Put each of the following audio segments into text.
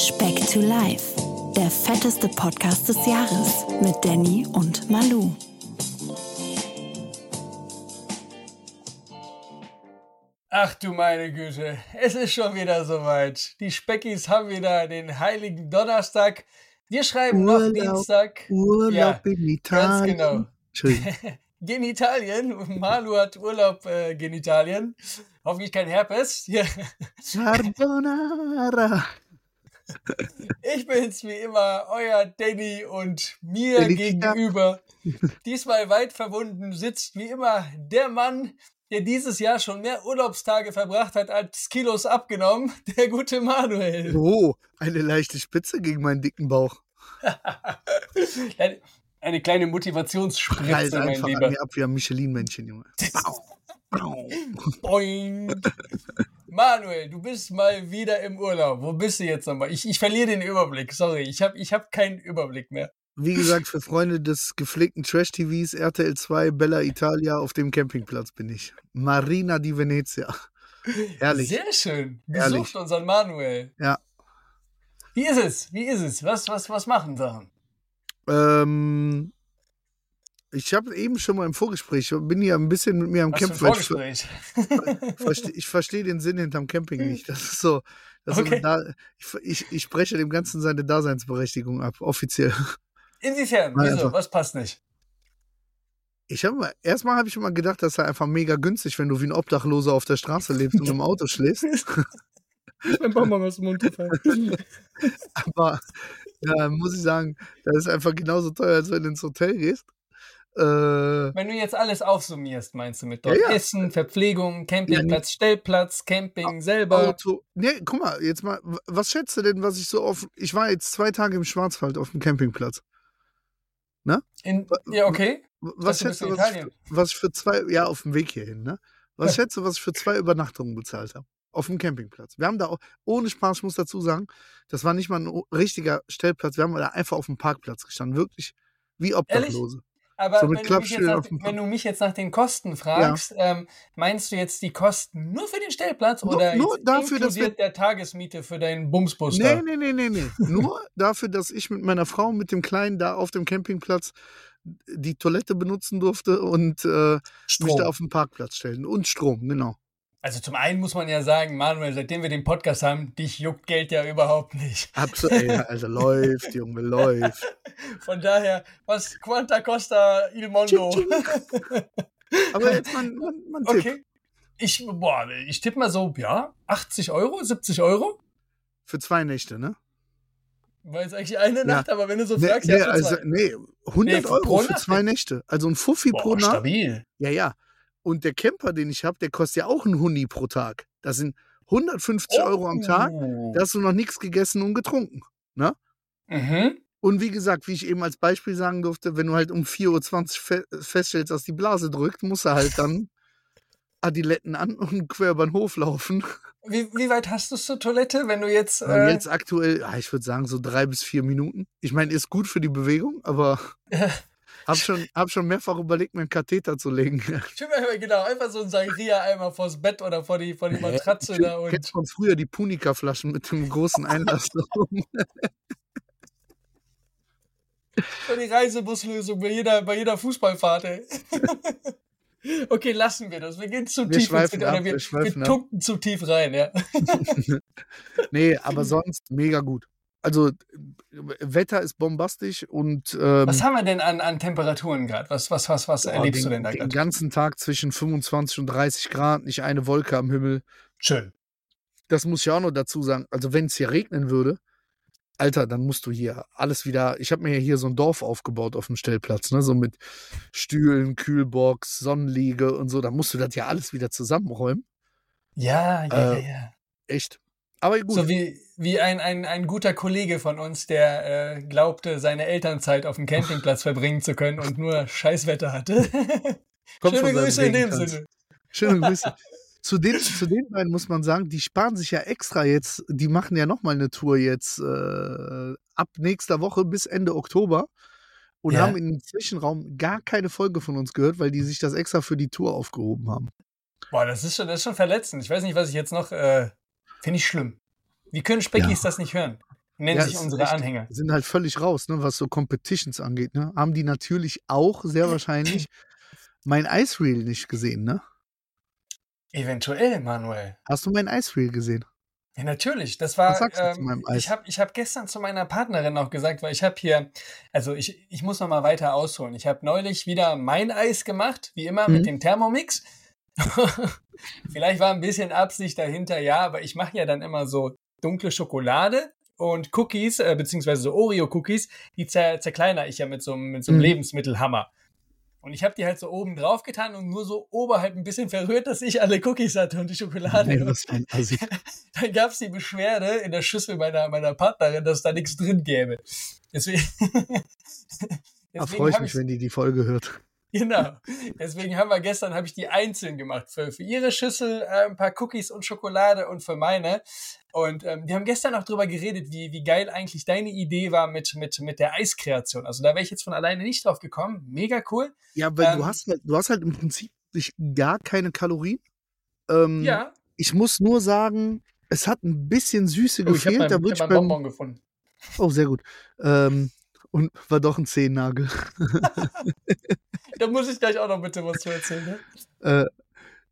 Speck to Life, der fetteste Podcast des Jahres mit Danny und Malu. Ach du meine Güte, es ist schon wieder soweit. Die Speckis haben wieder den heiligen Donnerstag. Wir schreiben Urlaub, noch Dienstag. Urlaub Ja, in Ganz Italien. genau. Entschuldigung. Genitalien. Malu hat Urlaub äh, Genitalien. Hoffentlich kein Herpes. Ja. Carbonara. Ich bin's wie immer, euer Danny und mir Danny gegenüber. Diesmal weit verbunden sitzt wie immer der Mann, der dieses Jahr schon mehr Urlaubstage verbracht hat als Kilos abgenommen, der gute Manuel. Oh, eine leichte Spitze gegen meinen dicken Bauch. Eine, eine kleine Motivationsspritze, mein einfach an Lieber. mir ab wie ein Michelin-Männchen, Junge. Bau. Boing. Manuel, du bist mal wieder im Urlaub. Wo bist du jetzt nochmal? Ich, ich verliere den Überblick. Sorry, ich habe ich hab keinen Überblick mehr. Wie gesagt, für Freunde des gepflegten Trash-TVs RTL 2 Bella Italia auf dem Campingplatz bin ich. Marina di Venezia. Herrlich. Sehr schön. Herrlich. Besucht unseren Manuel. Ja. Wie ist es? Wie ist es? Was, was, was machen wir? Ähm, ich habe eben schon mal im Vorgespräch, ich bin ja ein bisschen mit mir am Kämpfen. weil Ich, Vorgespräch. verstehe, ich verstehe den Sinn hinterm Camping nicht. Das ist so. Das ist Okay. so da, ich, ich, ich spreche dem Ganzen seine Daseinsberechtigung ab, offiziell. Inwiefern? Wieso? einfach- Was passt nicht? Ich habe mal, erstmal habe ich immer gedacht, das sei einfach mega günstig, wenn du wie ein Obdachloser auf der Straße lebst und im Auto schläfst. Mein Bonbon aus dem Mund gefallen. Aber da muss ich sagen, das ist einfach genauso teuer, als wenn du ins Hotel gehst. Äh, Wenn du jetzt alles aufsummierst, meinst du mit dort Ja, ja. Essen, Verpflegung, Campingplatz, Stellplatz, Camping selber. Auto. Nee, guck mal, jetzt mal, was schätzt du denn, was ich so auf. Ich war jetzt zwei Tage im Schwarzwald auf dem Campingplatz. In, ja, okay. Was schätzt du, was ich, was ich für zwei, ja, auf dem Weg hierhin, ne? Was schätzt du, was ich für zwei Übernachtungen bezahlt habe? Auf dem Campingplatz. Wir haben da auch, ohne Spaß, ich muss dazu sagen, das war nicht mal ein richtiger Stellplatz, wir haben da einfach auf dem Parkplatz gestanden. Wirklich wie Obdachlose. Aber So wenn, du mich jetzt Klappstühlen nach, wenn du mich jetzt nach den Kosten fragst, ähm, meinst du jetzt die Kosten nur für den Stellplatz Nur- oder nur dafür, dass wir- inkludiert der Tagesmiete für deinen Bumsbus Nee, nee, nee, nee, nee. Nur dafür, dass ich mit meiner Frau, mit dem Kleinen da auf dem Campingplatz die Toilette benutzen durfte und äh, mich da auf den Parkplatz stellen. Und Strom, genau. Also zum einen muss man ja sagen, Manuel, seitdem wir den Podcast haben, dich juckt Geld ja überhaupt nicht. Absolut. Also läuft, Junge, läuft. Von daher, was Quanta Costa il Mondo? Aber jetzt mal, mal, mal Tipp. Okay. Ich, boah, ich tippe mal so, ja, 80 Euro, 70 Euro? Für zwei Nächte, ne? War jetzt eigentlich eine Ja. Nacht, aber wenn du so Nee, fragst, nee, ja, für also, nee, 100 Nee, für- Euro pro für zwei Nächte. Also ein Fuffi pro Boah, Nacht. stabil. Ja, ja. Und der Camper, den ich habe, der kostet ja auch ein Huni pro Tag. Das sind 150 Euro am Tag. Oh. Da hast du noch nichts gegessen und getrunken. Mhm. Und wie gesagt, wie ich eben als Beispiel sagen durfte, wenn du halt um 4.20 Uhr fe feststellst, dass die Blase drückt, musst du halt dann Adiletten an und quer über den Hof laufen. Wie, wie weit hast du zur Toilette, wenn du jetzt. Und Äh, jetzt aktuell, ich würde sagen, so drei bis vier Minuten. Ich meine, ist gut für die Bewegung, aber hab schon, hab schon mehrfach überlegt, mir einen Katheter zu legen. Stimmt, genau, einfach so ein Sangria-Eimer vors Bett oder vor die, vor die Matratze da und. Kennst von früher die Punika-Flaschen mit dem großen Einlass die Reisebuslösung bei jeder, bei jeder Fußballfahrt, ey. Okay, lassen wir das. Wir gehen zu Wir tief ins ab, wir, wir wir ab. tunken zu tief rein, ja. Nee, aber sonst mega gut. Also, Wetter ist bombastisch und ähm, Was haben wir denn an, an Temperaturen gerade? Was, was, was, was boah, erlebst den, du denn da den gerade? ganzen Tag zwischen 25 und 30 Grad, nicht eine Wolke am Himmel. Schön. Das muss ich auch noch dazu sagen. Also, wenn es hier regnen würde, Alter, dann musst du hier alles wieder. Ich habe mir ja hier so ein Dorf aufgebaut auf dem Stellplatz, ne? So mit Stühlen, Kühlbox, Sonnenliege und so. Da musst du das ja alles wieder zusammenräumen. Ja, ja, Äh, ja, ja. Echt. Aber gut. So wie, wie ein, ein, ein guter Kollege von uns, der äh, glaubte, seine Elternzeit auf dem Campingplatz verbringen zu können und nur Scheißwetter hatte. Kommt Schöne Grüße in dem. Sinne. Schöne Grüße. zu, den, zu den beiden muss man sagen, die sparen sich ja extra jetzt, die machen ja nochmal eine Tour jetzt äh, ab nächster Woche bis Ende Oktober und Ja. haben dem Zwischenraum gar keine Folge von uns gehört, weil die sich das extra für die Tour aufgehoben haben. Boah, das ist schon, das ist schon verletzend. Ich weiß nicht, was ich jetzt noch. Äh, Finde ich schlimm. Wie können Speckis das nicht hören? nennen Ja, sich unsere echt- Anhänger. Sind halt völlig raus, ne, was so Competitions angeht, ne? Haben die natürlich auch sehr wahrscheinlich mein Ice Reel nicht gesehen, ne? Eventuell, Manuel. Hast du mein Ice Reel gesehen? Ja, natürlich. Das war. Was sagst du zu ähm, meinem Eis? ich habe ich hab gestern zu meiner Partnerin auch gesagt, weil ich habe hier, also ich, ich muss noch mal weiter ausholen. Ich habe neulich wieder mein Eis gemacht, wie immer Mhm. mit dem Thermomix. Vielleicht war ein bisschen Absicht dahinter, ja, aber ich mache ja dann immer so dunkle Schokolade und Cookies, äh, beziehungsweise so Oreo-Cookies, die zer zerkleiner ich ja mit so, einem- mit so einem Mhm. Lebensmittelhammer. Und ich habe die halt so oben drauf getan und nur so oberhalb ein bisschen verrührt, dass ich alle Cookies hatte und die Schokolade. Nee, was für ein Assi. dann gab es die Beschwerde in der Schüssel meiner, meiner Partnerin, dass da nichts drin gäbe. Deswegen, Da freue ich mich, wenn die die Folge hört. Genau. Deswegen haben wir gestern habe ich die einzeln gemacht. Für, für ihre Schüssel äh, ein paar Cookies und Schokolade und für meine. Und ähm, die haben gestern auch drüber geredet, wie, wie geil eigentlich deine Idee war mit, mit, mit der Eiskreation. Also da wäre ich jetzt von alleine nicht drauf gekommen. Mega cool. Ja, weil Ähm, du hast halt, du hast halt im Prinzip gar keine Kalorien. Ähm, Ja. Ich muss nur sagen, es hat ein bisschen Süße Oh, ich habe gefehlt. meinen da hab meinen beim, Bonbon gefunden. Oh, sehr gut. Ähm, und war doch ein Zehennagel. Da muss ich gleich auch noch bitte was zu erzählen. Ne? Äh,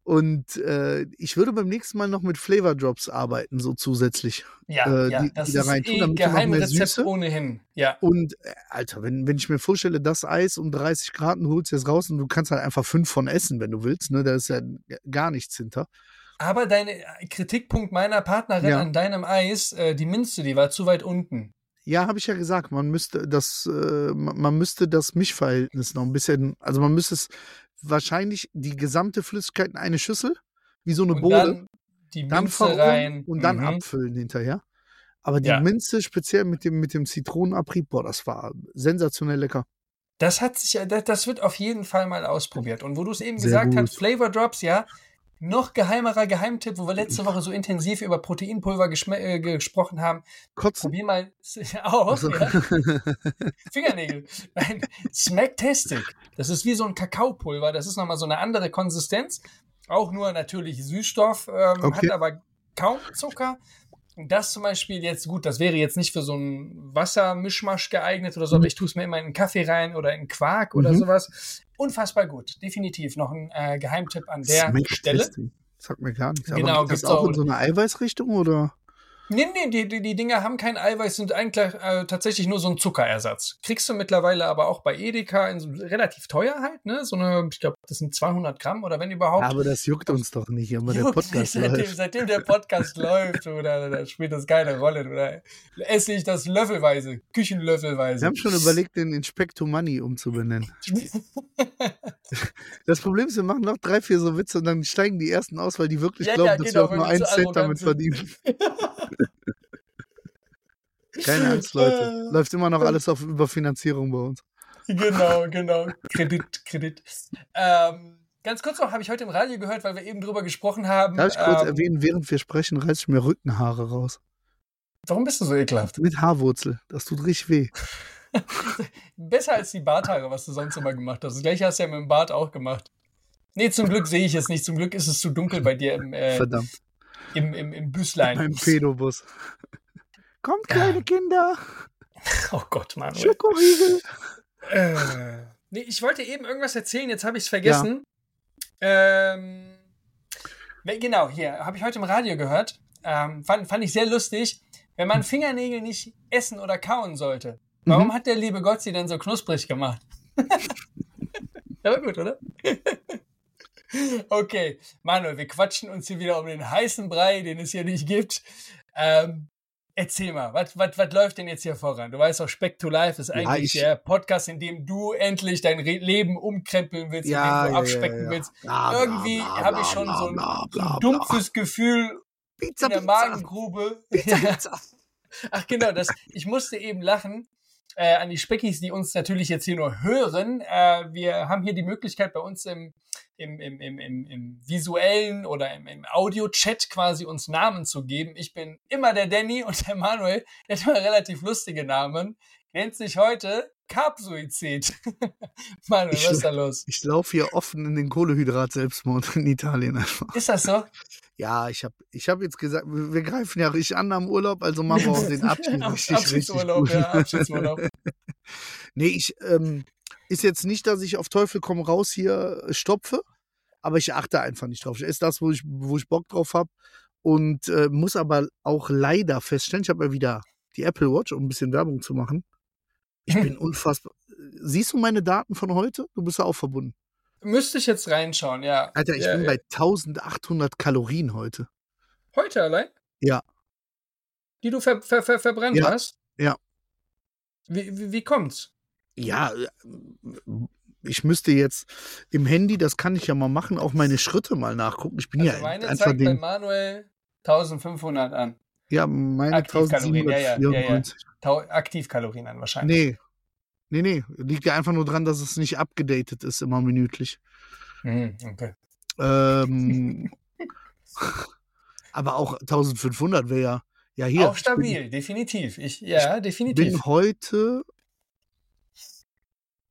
und äh, ich würde beim nächsten Mal noch mit Flavor Drops arbeiten, so zusätzlich. Ja, Äh, ja, die- das die da ist tun, eh Geheimrezept ohnehin. Ja. Und äh, Alter, wenn, wenn ich mir vorstelle, das Eis um 30 Grad, du holst jetzt raus und du kannst halt einfach fünf von essen, wenn du willst, ne? Da ist ja gar nichts hinter. Aber dein Kritikpunkt meiner Partnerin Ja. an deinem Eis, äh, die Minze, die war zu weit unten. Ja, habe ich ja gesagt, man müsste das, äh, man müsste das Mischverhältnis noch ein bisschen, also man müsste es wahrscheinlich die gesamte Flüssigkeit in eine Schüssel, wie so eine Und Bohle, dann die dann rein. und dann Mhm. abfüllen hinterher. Aber die Ja. Minze speziell mit dem, mit dem Zitronenabrieb, boah, das war sensationell lecker. Das hat sich, ja- das, das wird auf jeden Fall mal ausprobiert. Und wo du es eben Sehr gesagt gut. hast, Flavor Drops, ja, noch geheimerer Geheimtipp, wo wir letzte Woche so intensiv über Proteinpulver äh, gesprochen haben. Kotzen. Probier mal auch, Also, ja. Fingernägel. Nein, Smacktastic. Das ist wie so ein Kakaopulver. Das ist nochmal so eine andere Konsistenz. Auch nur natürlich Süßstoff, ähm, Okay. hat aber kaum Zucker. Das zum Beispiel jetzt, gut, das wäre jetzt nicht für so einen Wassermischmasch geeignet oder so, aber ich tue es mir immer in einen Kaffee rein oder in Quark oder Mhm. sowas. Unfassbar gut. Definitiv noch ein äh, Geheimtipp an der Stelle. Sagt mir gar nichts. Genau, Aber geht das auch- in so eine Eiweißrichtung oder? Nee, nee, die, die, die Dinger haben kein Eiweiß, sind eigentlich äh, tatsächlich nur so ein Zuckerersatz. Kriegst du mittlerweile aber auch bei Edeka in so, relativ teuer halt, ne? So eine, ich glaube, das sind 200 Gramm oder wenn überhaupt. Aber das juckt uns doch nicht, aber der Podcast nicht, seitdem, läuft. seitdem der Podcast läuft, oder, da spielt das keine Rolle, oder esse ich das löffelweise, Wir Küchenlöffelweise. haben schon überlegt, den Inspecto Money umzubenennen. Das Problem ist, wir machen noch drei, vier so Witze und dann steigen die ersten aus, weil die wirklich Ja, glauben, ja, dass genau, wir auch nur wir einen Cent damit verdienen. Keine Angst, Leute. Äh. Läuft immer noch alles auf Überfinanzierung bei uns. genau, genau. Kredit, Kredit. Ähm, ganz kurz noch, habe ich heute im Radio gehört, weil wir eben drüber gesprochen haben. Darf ich kurz ähm, erwähnen, während wir sprechen, reiße ich mir Rückenhaare raus. Warum bist du so ekelhaft? Mit Haarwurzel. Das tut richtig weh. Besser als die Barthaare, was du sonst immer gemacht hast. Das gleiche hast du ja mit dem Bart auch gemacht. Nee, zum Glück sehe ich es nicht. Zum Glück ist es zu dunkel bei dir im, äh, Verdammt. Im, im, im Büslein. Beim Pedobus. Kommt, kleine Ja. Kinder. Oh Gott, Manuel. Schokoriegel. Äh, nee, ich wollte eben irgendwas erzählen, jetzt habe ich es vergessen. Ähm, ne, genau, hier, habe ich heute im Radio gehört. Ähm, fand, fand ich sehr lustig. Wenn man Fingernägel nicht essen oder kauen sollte, warum Mhm. hat der liebe Gott sie denn so knusprig gemacht? ja, war gut, oder? okay, Manuel, wir quatschen uns hier wieder um den heißen Brei, den es hier nicht gibt. Ähm, erzähl mal, was, was, was läuft denn jetzt hier voran? Du weißt doch, Speck to Life ist eigentlich ich- der Podcast, in dem du endlich dein Re Leben umkrempeln willst, Ja, in dem du ja, abspecken ja, ja. willst. Bla, Irgendwie habe ich schon bla, so ein, bla, ein dumpfes Gefühl Pizza, in der Pizza. Magengrube. Pizza. Ach genau, das, ich musste eben lachen äh, an die Speckis, die uns natürlich jetzt hier nur hören. Äh, wir haben hier die Möglichkeit bei uns im, im, im, im, im, im visuellen oder im, im Audio-Chat quasi uns Namen zu geben. Ich bin immer der Danny und der Manuel, der hat immer relativ lustige Namen. Nennt sich heute Carb-Suizid. Mann, was ist da los? Ich laufe hier offen in den Kohlehydrat-Selbstmord in Italien einfach. Ist das so? Ja, ich habe ich hab jetzt gesagt, wir wir greifen ja richtig an am Urlaub, also machen wir auch den Abschied Ab- richtig, richtig Abschiedsurlaub, gut. ja, Abschiedsurlaub. nee, ich, ähm, ist jetzt nicht, dass ich auf Teufel komm raus hier äh, stopfe, aber ich achte einfach nicht drauf. Ich esse das, wo ich, wo ich Bock drauf habe und äh, muss aber auch leider feststellen, ich habe ja wieder die Apple Watch, um ein bisschen Werbung zu machen. Ich bin unfassbar. Siehst du meine Daten von heute? Du bist ja auch verbunden. Müsste ich jetzt reinschauen, ja. Alter, ich ja, bin ja. bei 1800 Kalorien heute. Heute allein? Ja. Die du ver ver ver verbrannt Ja, hast? ja. Wie, wie, wie kommt's? Ja, äh, ich müsste jetzt im Handy, das kann ich ja mal machen, auch meine Schritte mal nachgucken. Ich bin Also ja meine einfach zeigt bei den. Manuel 1500 an. Ja, meine Aktivkalorien, ja, ja, ja, ja. 1794. Tau Aktivkalorien an wahrscheinlich. Nee. Nee, nee. Liegt ja einfach nur dran, dass es nicht abgedatet ist, immer minütlich. Mhm, okay. Ähm, aber auch 1500 wäre ja. Ja, hier. Auch stabil, definitiv. Ich, ja, Ich definitiv. bin heute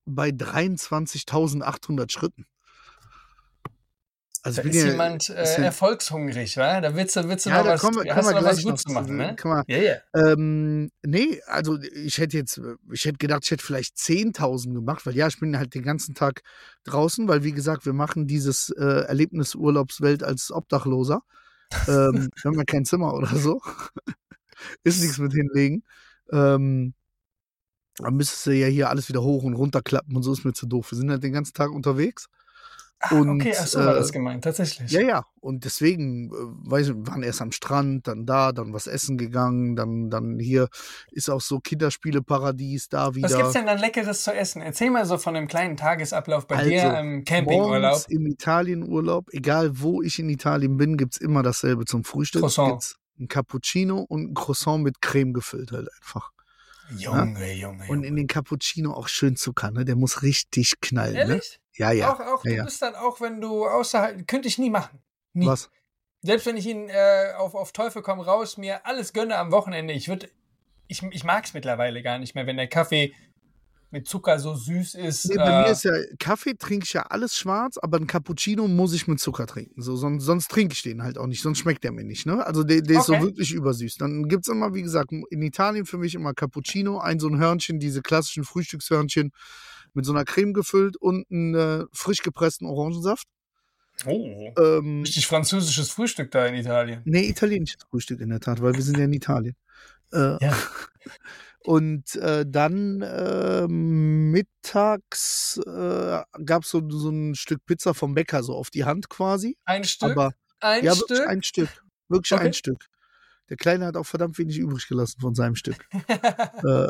bei 23.800 Schritten. Also Da ist ja, jemand äh, ist ja- erfolgshungrig, wa? Da willst du, willst du Ja, noch da was, kommen wir- hast du noch was gut noch zu. machen, ne? Kann man- Ja, ja. Ähm, nee, also ich hätte jetzt, ich hätte gedacht, ich hätte vielleicht 10.000 gemacht, weil ja, ich bin halt den ganzen Tag draußen, weil wie gesagt, wir machen dieses äh, Erlebnisurlaubswelt als Obdachloser. ähm, wir haben ja kein Zimmer oder so. Ist nichts mit hinlegen. Ähm, dann müsstest du ja hier alles wieder hoch und runter klappen und so ist mir zu doof. Wir sind halt den ganzen Tag unterwegs. Ach, Und, okay, ach so war äh, das gemeint, tatsächlich. Ja, ja. Und deswegen, äh, weiß ich, waren erst am Strand, dann da, dann was essen gegangen, dann, dann hier ist auch so Kinderspieleparadies da wieder. Was gibt's denn dann Leckeres zu essen? Erzähl mal so von einem kleinen Tagesablauf bei dir Also, im Campingurlaub. Morgens im Italienurlaub, egal wo ich in Italien bin, gibt's immer dasselbe zum Frühstück. Croissant. Gibt's ein Cappuccino und ein Croissant mit Creme gefüllt halt einfach. Junge, Junge, Und Junge. in den Cappuccino auch schön Zucker, ne? Der muss richtig knallen, ne? Ehrlich? Ja, ja. Auch, auch ja, du ja. bist dann auch, wenn du außerhalb, könnte ich nie machen. Nie. Was? Selbst wenn ich ihn äh, auf, auf Teufel komm raus, mir alles gönne am Wochenende, ich würde, ich, ich mag es mittlerweile gar nicht mehr, wenn der Kaffee mit Zucker so süß ist. Nee, bei mir äh, ist ja, Kaffee trinke ich ja alles schwarz, aber ein Cappuccino muss ich mit Zucker trinken. So, sonst, sonst trinke ich den halt auch nicht, sonst schmeckt der mir nicht. Ne? Also der, der ist so Okay. wirklich übersüß. Dann gibt es immer, wie gesagt, in Italien für mich immer Cappuccino, ein so ein Hörnchen, diese klassischen Frühstückshörnchen mit so einer Creme gefüllt und einen äh, frisch gepressten Orangensaft. oh, Ähm, richtig französisches Frühstück da in Italien. nee, italienisches Frühstück in der Tat, weil wir sind ja in Italien. Äh, Ja. Und äh, dann äh, mittags äh, gab es so, so ein Stück Pizza vom Bäcker so auf die Hand quasi. Ein Stück, Aber ein ja, Stück. wirklich ein Stück. Wirklich Okay. ein Stück. Der Kleine hat auch verdammt wenig übrig gelassen von seinem Stück. äh,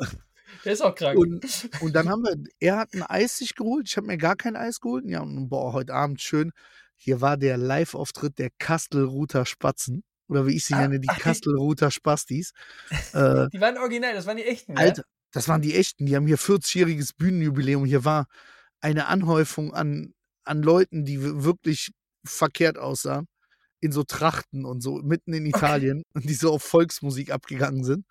der ist auch krank. und, und dann haben wir, er hat ein Eis sich geholt, ich habe mir gar kein Eis geholt. Ja, und boah, heute Abend schön. Hier war der Live-Auftritt der Kastelruther Spatzen. Oder wie ich sie Ah, nenne, die Kastelruther Spastis. äh, die waren original, das waren die echten, ja? Alter, das waren die echten. Die haben hier 40-jähriges Bühnenjubiläum. Hier war eine Anhäufung an, an Leuten, die wirklich verkehrt aussahen. In so Trachten und so, mitten in Italien. Und die so auf Volksmusik abgegangen sind.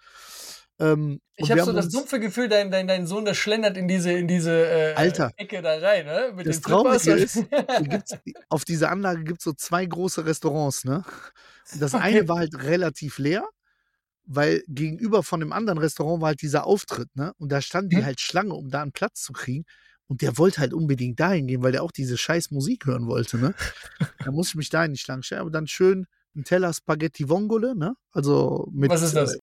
Ähm, Ich habe so das dumpfe Gefühl, dein, dein, dein Sohn, der schlendert in diese, in diese äh, Alter. Ecke da rein, ne? Mit Das Traurige ist, auf dieser Anlage gibt es so zwei große Restaurants, ne? Und das Okay. eine war halt relativ leer, weil gegenüber von dem anderen Restaurant war halt dieser Auftritt, ne? Und da standen die Mhm. halt Schlange, um da einen Platz zu kriegen. Und der wollte halt unbedingt dahin gehen, weil der auch diese scheiß Musik hören wollte, ne? da muss ich mich da in die Schlange stellen. Aber dann schön ein Teller Spaghetti Vongole, ne? Also mit Was ist das?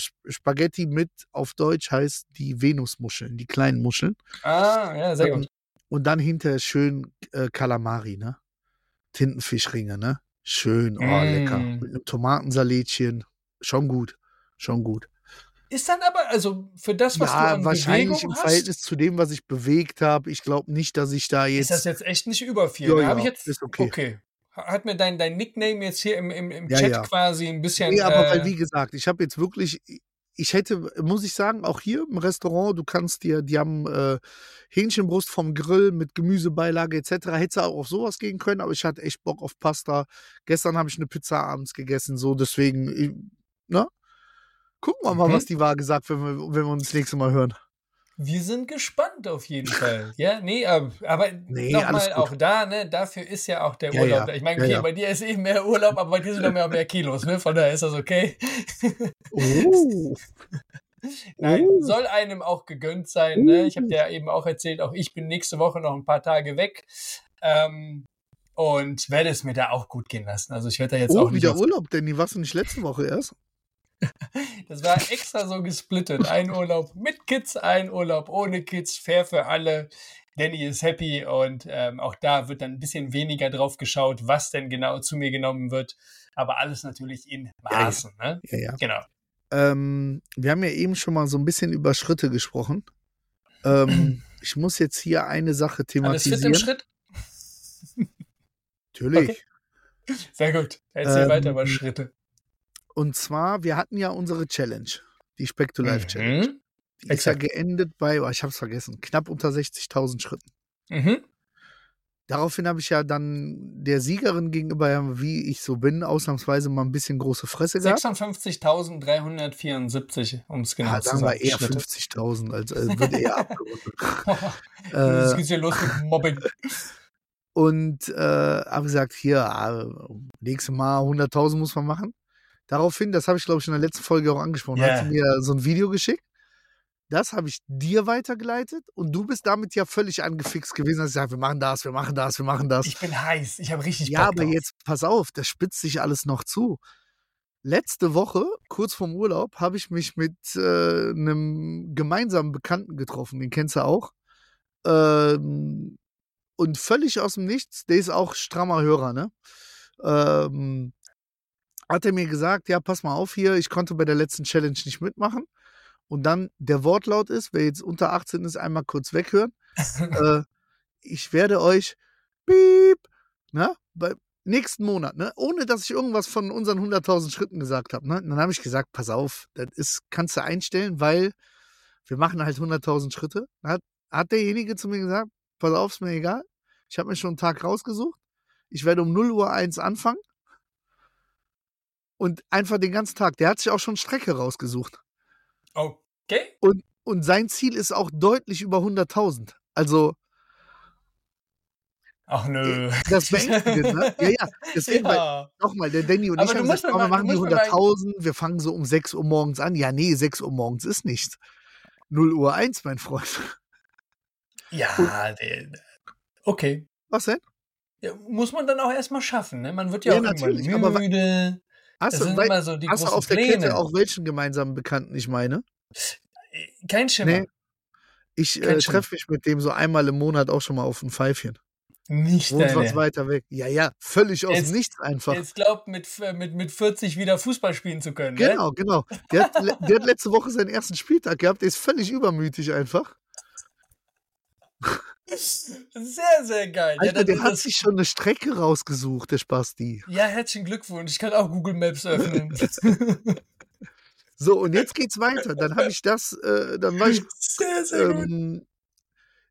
Sp- Spaghetti mit auf Deutsch heißt die Venusmuscheln, die kleinen Muscheln. ah, ja, sehr gut. Und dann hinterher schön äh, Kalamari, ne? Tintenfischringe, ne? Schön, oh, lecker. Mm. Mit einem Tomatensalätchen. Schon gut. Schon gut. Ist dann aber, also für das, was du ja, an wahrscheinlich Bewegung im hast, Verhältnis zu dem, was ich bewegt habe. Ich glaube nicht, dass ich da ist das jetzt. jetzt echt nicht über viel. Ja, Da ja, ich jetzt, ist okay. okay. Hat mir dein, dein Nickname jetzt hier im, im, im Ja, Chat ja. quasi ein bisschen. Nee, aber weil, äh, wie gesagt, ich habe jetzt wirklich. Ich hätte, muss ich sagen, auch hier im Restaurant, du kannst dir, die haben äh, Hähnchenbrust vom Grill mit Gemüsebeilage etc. Hätte auch auf sowas gehen können, aber ich hatte echt Bock auf Pasta. Gestern habe ich eine Pizza abends gegessen, so deswegen, ne? Gucken wir mal, Mhm. was die Waage sagt, wenn wir, wenn wir uns das nächste Mal hören. Wir sind gespannt auf jeden Fall. Ja, nee, aber, aber Nee, nochmal auch da, ne, dafür ist ja auch der Ja, Urlaub. ja. Ich meine, okay, ja. bei dir ist eben mehr Urlaub, aber bei dir sind noch mehr, mehr Kilos, ne? Von daher ist das okay. Oh. Nein, Oh. soll einem auch gegönnt sein. Ne? Ich habe dir ja eben auch erzählt, auch ich bin nächste Woche noch ein paar Tage weg. Ähm, und werde es mir da auch gut gehen lassen. Also ich werde da jetzt Oh, auch wieder Urlaub, Danny. Warst du nicht letzte Woche erst? Das war extra so gesplittet. Ein Urlaub mit Kids, ein Urlaub ohne Kids, fair für alle. Danny ist happy und ähm, auch da wird dann ein bisschen weniger drauf geschaut, was denn genau zu mir genommen wird. Aber alles natürlich in ja. Maßen. Ne? Ja, ja. Genau. Ähm, wir haben ja eben schon mal so ein bisschen über Schritte gesprochen. Ähm, ich muss jetzt hier eine Sache Alles fit im thematisieren. Schritt? Natürlich. Okay. Sehr gut. Erzähl Ähm, weiter über Schritte. Und zwar, wir hatten ja unsere Challenge, die Speck to Life Challenge. Mhm. Die ist ja exakt. geendet bei, oh, ich hab's vergessen, knapp unter 60.000 Schritten. Mhm. Daraufhin habe ich ja dann der Siegerin gegenüber, wie ich so bin, ausnahmsweise mal ein bisschen große Fresse gehabt. 56.374, um es genau Ja, zu sagen sagen. wir eher Schritte. 50.000, als äh, wird eher abgerundet. Äh, geht's hier los mit Mobbing. und äh, habe gesagt, hier, ah, nächstes Mal 100.000 muss man machen. Daraufhin, das habe ich glaube ich in der letzten Folge auch angesprochen, Ja. hat sie mir so ein Video geschickt. Das habe ich dir weitergeleitet und du bist damit ja völlig angefixt gewesen, dass ich gesagt, wir machen das, wir machen das, wir machen das. Ich bin heiß. Ich habe richtig Ja, Bock aber drauf. jetzt pass auf, das spitzt sich alles noch zu. Letzte Woche, kurz vorm Urlaub, habe ich mich mit äh, einem gemeinsamen Bekannten getroffen, den kennst du auch. Ähm, und völlig aus dem Nichts, der ist auch strammer Hörer, ne? Ähm, hat er mir gesagt, ja, pass mal auf hier, ich konnte bei der letzten Challenge nicht mitmachen. Und dann der Wortlaut ist, wer jetzt unter 18 ist, einmal kurz weghören. äh, ich werde euch piep, ne, bei nächsten Monat, ne, ohne dass ich irgendwas von unseren 100.000 Schritten gesagt habe, ne, dann habe ich gesagt, pass auf, das ist, kannst du einstellen, weil wir machen halt 100.000 Schritte. Hat, hat derjenige zu mir gesagt, pass auf, ist mir egal. Ich habe mir schon einen Tag rausgesucht. Ich werde um 0 Uhr 1 anfangen. Und einfach den ganzen Tag. Der hat sich auch schon Strecke rausgesucht. Okay. Und, und sein Ziel ist auch deutlich über 100.000. Also, Ach nö. das beängstigend, ne? Ja, ja. Deswegen, ja. nochmal, der Danny und Aber ich haben gesagt, komm, wir mal- machen die musst mir mal- 100.000, wir fangen so um 6 Uhr morgens an. Ja, nee, 6 Uhr morgens ist nichts. 0 Uhr 1, mein Freund. Ja, der, okay. Was denn? Ja, muss man dann auch erstmal schaffen, ne? Man wird ja, Ja, auch irgendwann müde. Hast Das du, sind wei- immer so die hast du auf der Pläne. Kette auch welchen gemeinsamen Bekannten ich meine? Kein Schimmer. Nee. Ich äh, treffe mich mit dem so einmal im Monat auch schon mal auf ein Pfeifchen. Nicht Wohnt was deine. weiter weg. Ja, ja, völlig aus Jetzt- Nichts einfach. Jetzt glaubt, mit, mit, mit 40 wieder Fußball spielen zu können, ne? Genau, genau. Der hat, der hat letzte Woche seinen ersten Spieltag gehabt, der ist völlig übermütig einfach. Sehr, sehr geil. Alter, ja, der hat sich schon eine Strecke rausgesucht, der Spasti. ja, herzlichen Glückwunsch. Ich kann auch Google Maps öffnen. So, und jetzt geht's weiter. Dann habe ich das, äh, dann war ich, sehr, sehr gut. ähm,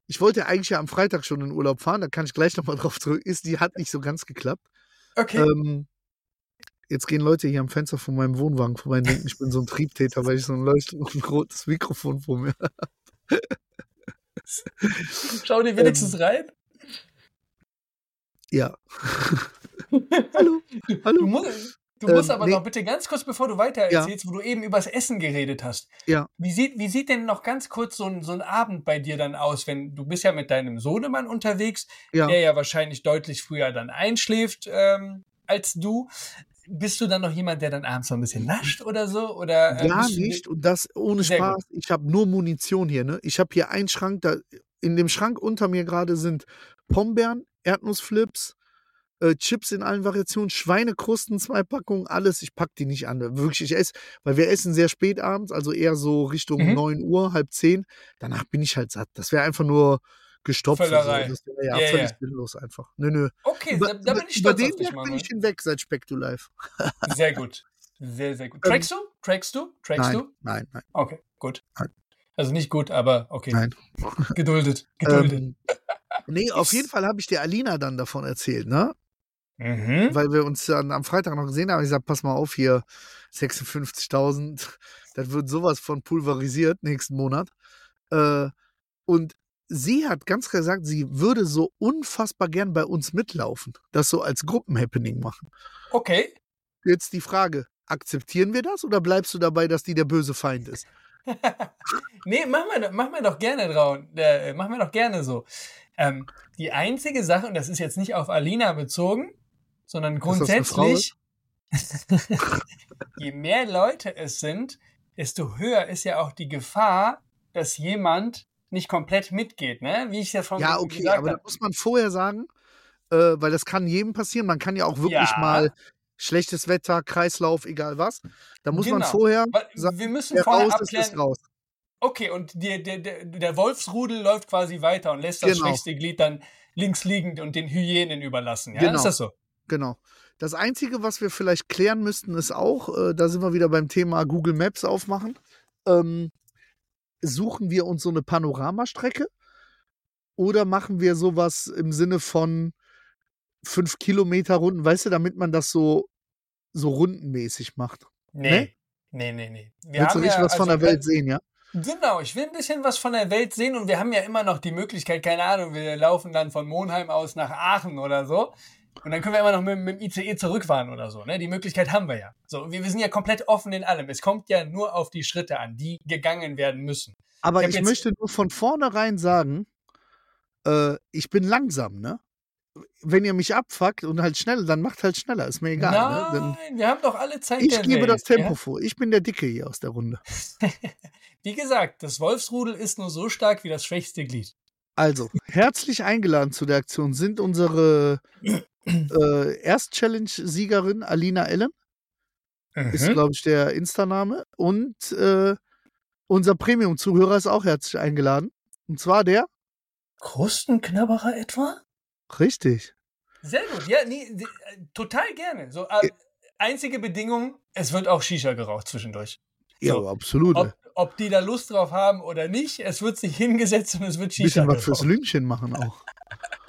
ich wollte eigentlich ja am Freitag schon in Urlaub fahren, da kann ich gleich nochmal drauf zurück. Ist, die hat nicht so ganz geklappt. Okay. Ähm, jetzt gehen Leute hier am Fenster von meinem Wohnwagen vorbei und denken, ich bin so ein Triebtäter, weil ich so ein leuchtendes rotes Mikrofon vor mir habe. Schau dir wenigstens rein. Ja. Hallo. Du Hallo. musst, du musst Ähm, aber nee. noch bitte ganz kurz, bevor du weiter Ja. erzählst, wo du eben übers Essen geredet hast. Ja. Wie sieht, wie sieht denn noch ganz kurz so ein, so ein Abend bei dir dann aus, wenn du bist ja mit deinem Sohnemann unterwegs, Ja. der ja wahrscheinlich deutlich früher dann einschläft ähm, als du. Bist du dann noch jemand, der dann abends noch ein bisschen nascht oder so? Oder, äh, Gar nicht. Und das ohne Spaß. Ich habe nur Munition hier. Ne? Ich habe hier einen Schrank. Da, in dem Schrank unter mir gerade sind Pombeeren, Erdnussflips, äh, Chips in allen Variationen, Schweinekrusten, zwei Packungen, alles. Ich pack die nicht an. Wirklich, ich esse, weil wir essen sehr spät abends, also eher so Richtung Mhm. 9 Uhr, halb 10. Danach bin ich halt satt. Das wäre einfach nur gestopft. Völlerei. Das wär, ja, Ja, völlig ja. sinnlos einfach. Nö, nö. Okay, Über, da, bin ich über stolz den auf dich, Berg bin Manuel. ich hinweg seit Speck to Life. Sehr gut. Sehr, sehr gut. Ähm, Trackst du? Trackst du? Trackst Nein, du? nein, nein. Okay, gut. Nein. Also nicht gut, aber okay. Nein. Geduldet. Geduldet. Ähm, nee, auf jeden Fall habe ich der Alina dann davon erzählt, ne? mhm. Weil wir uns dann am Freitag noch gesehen haben. Ich gesagt, pass mal auf hier, 56.000, das wird sowas von pulverisiert nächsten Monat. Äh, und sie hat ganz klar gesagt, sie würde so unfassbar gern bei uns mitlaufen, das so als Gruppenhappening machen. Okay. Jetzt die Frage, akzeptieren wir das oder bleibst du dabei, dass die der böse Feind ist? nee, wir, doch- machen wir doch gerne drauf. Äh, machen wir doch gerne so. Ähm, die einzige Sache, und das ist jetzt nicht auf Alina bezogen, sondern grundsätzlich, je mehr Leute es sind, desto höher ist ja auch die Gefahr, dass jemand nicht komplett mitgeht, ne? Wie ich ja schon Ja, okay, gesagt aber da muss man vorher sagen, äh, weil das kann jedem passieren. Man kann ja auch wirklich Ja. mal schlechtes Wetter, Kreislauf, egal was. Da muss man Genau. vorher Weil sagen, Wir müssen wer vorher raus abklären, ist raus. okay, und der, der, der, der Wolfsrudel läuft quasi weiter und lässt das Genau. schwächste Glied dann links liegend und den Hyänen überlassen. Ja, Genau. ist das so? Genau. Das Einzige, was wir vielleicht klären müssten, ist auch, äh, da sind wir wieder beim Thema Google Maps aufmachen. Ähm, suchen wir uns so eine Panoramastrecke oder machen wir sowas im Sinne von fünf Kilometer Runden, weißt du, damit man das so, so rundenmäßig macht? Nee. Nee, nee, nee. Wir Willst du richtig ja, was von also der Welt sehen, ja? Genau, ich will ein bisschen was von der Welt sehen und wir haben ja immer noch die Möglichkeit, keine Ahnung, wir laufen dann von Monheim aus nach Aachen oder so. Und dann können wir immer noch mit, mit dem ICE zurückfahren oder so. Ne? Die Möglichkeit haben wir ja. So, wir, wir sind ja komplett offen in allem. Es kommt ja nur auf die Schritte an, die gegangen werden müssen. Aber Ich ich möchte nur von vornherein sagen, äh, ich bin langsam, ne? Wenn ihr mich abfuckt und halt schnell, dann macht halt schneller, ist mir egal. Ne? Dann, Nein, wir haben doch alle Zeit ich gebe Welt. das Tempo Ja? vor. Ich bin der Dicke hier aus der Runde. Wie gesagt, das Wolfsrudel ist nur so stark wie das schwächste Glied. Also, herzlich eingeladen zu der Aktion sind unsere äh, Erst-Challenge-Siegerin Alina Ellen, ist, Mhm. glaube ich, der Insta-Name. Und äh, unser Premium-Zuhörer ist auch herzlich eingeladen. Und zwar der, Krustenknabberer etwa? richtig, Sehr gut, ja, nee, äh, total gerne. So, äh, einzige Bedingung, es wird auch Shisha geraucht zwischendurch. ja, So, absolut. Ob, ob die da Lust drauf haben oder nicht, es wird sich hingesetzt und es wird Shisha bisschen was fürs geraucht. Lünchen machen auch.